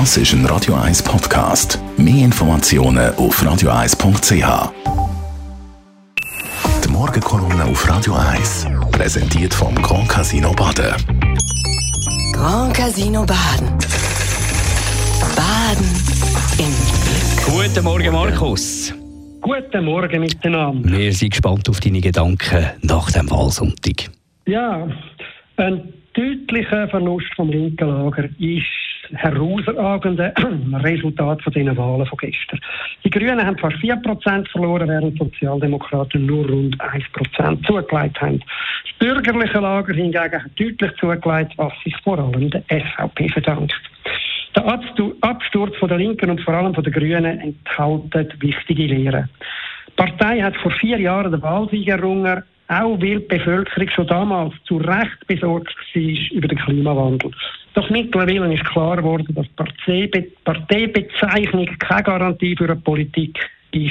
Das ist ein Radio 1 Podcast. Mehr Informationen auf radio1.ch. Die Morgenkolumne auf Radio 1 präsentiert vom Grand Casino Baden. Grand Casino Baden. Baden im Glück. Guten Morgen, Markus. Guten Morgen miteinander. Wir sind gespannt auf deine Gedanken nach dem Wahlsonntag. Ja, ein deutlicher Verlust vom linken Lager ist herausragende Resultat von diesen Wahlen von gestern. Die Grünen haben fast 4% verloren, während Sozialdemokraten nur rund 1% zugelegt haben. Das bürgerliche Lager hingegen hat deutlich zugelegt, was sich vor allem der SVP verdankt. Der Absturz von der Linken und vor allem von den Grünen enthält wichtige Lehren. Die Partei hat vor vier Jahren den Wahlsieg errungen, auch weil die Bevölkerung schon damals zu Recht besorgt war über den Klimawandel. Doch mittlerweile ist klar geworden, dass Parteibezeichnung keine Garantie für eine Politik ist,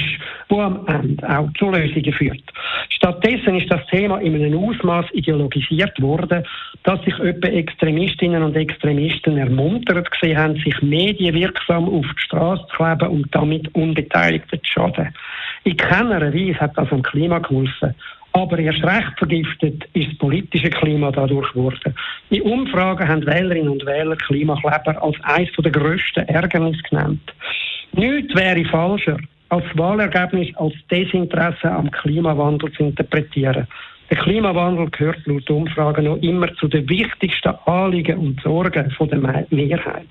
die am Ende auch zu Lösungen führt. Stattdessen ist das Thema in einem Ausmaß ideologisiert worden, dass sich etwa Extremistinnen und Extremisten ermuntert gesehen haben, sich medienwirksam auf die Straße zu kleben und damit Unbeteiligten zu schaden. In keiner Weise hat das am Klima geholfen. Aber erst recht vergiftet ist das politische Klima dadurch geworden. In Umfragen haben Wählerinnen und Wähler Klimakleber als eines der grössten Ärgernisse genannt. Nichts wäre falscher, als Wahlergebnis als Desinteresse am Klimawandel zu interpretieren. Der Klimawandel gehört laut Umfragen noch immer zu den wichtigsten Anliegen und Sorgen der Mehrheit.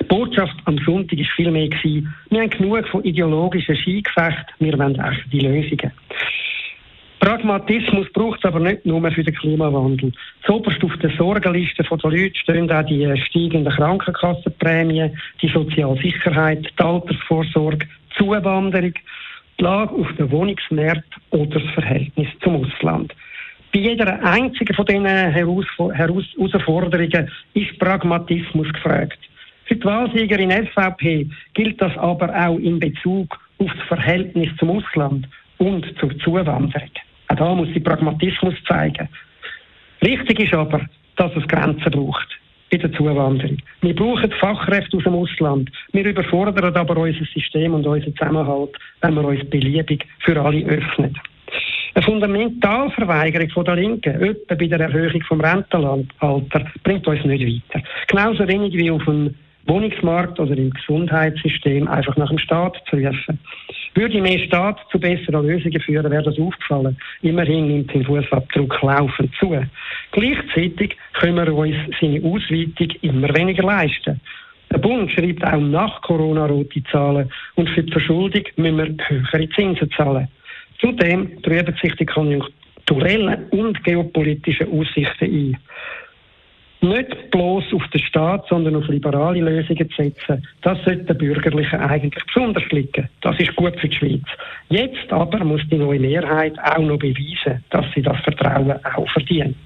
Die Botschaft am Sonntag war vielmehr, wir haben genug von ideologischen Skigefechten, wir wollen echte Lösungen. Pragmatismus braucht es aber nicht nur für den Klimawandel. Zoberst auf der Sorgenliste der Leute stehen auch die steigenden Krankenkassenprämien, die Sozialsicherheit, die Altersvorsorge, die Zuwanderung, die Lage auf den Wohnungsmarkt oder das Verhältnis zum Ausland. Bei jeder einzigen von diesen Herausforderungen ist Pragmatismus gefragt. Für die Wahlsiegerin SVP gilt das aber auch in Bezug auf das Verhältnis zum Ausland und zur Zuwanderung. Auch da muss sie Pragmatismus zeigen. Wichtig ist aber, dass es Grenzen braucht in der Zuwanderung. Wir brauchen Fachkräfte aus dem Ausland. Wir überfordern aber unser System und unseren Zusammenhalt, wenn wir uns beliebig für alle öffnen. Eine Fundamentalverweigerung der Linken, etwa bei der Erhöhung vom Rentenalter, bringt uns nicht weiter. Genauso wenig wie auf dem Wohnungsmarkt oder im Gesundheitssystem einfach nach dem Staat zu rufen. Würde mehr Staat zu besseren Lösungen führen, wäre das aufgefallen. Immerhin nimmt sein Fußabdruck laufend zu. Gleichzeitig können wir uns seine Ausweitung immer weniger leisten. Der Bund schreibt auch nach Corona rote Zahlen und für die Verschuldung müssen wir höhere Zinsen zahlen. Zudem trüben sich die konjunkturellen und geopolitischen Aussichten ein nicht bloß auf den Staat, sondern auf liberale Lösungen zu setzen, das sollte den Bürgerlichen eigentlich besonders liegen. Das ist gut für die Schweiz. Jetzt aber muss die neue Mehrheit auch noch beweisen, dass sie das Vertrauen auch verdient.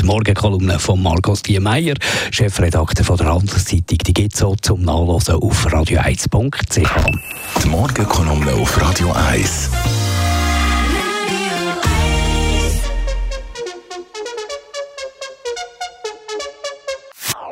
Die Morgenkolumne von Markus Diemeyer, Chefredakteur von der Handelszeitung, die gibt es so zum Nachlesen auf radio1.ch. Die Morgenkolumne auf Radio 1.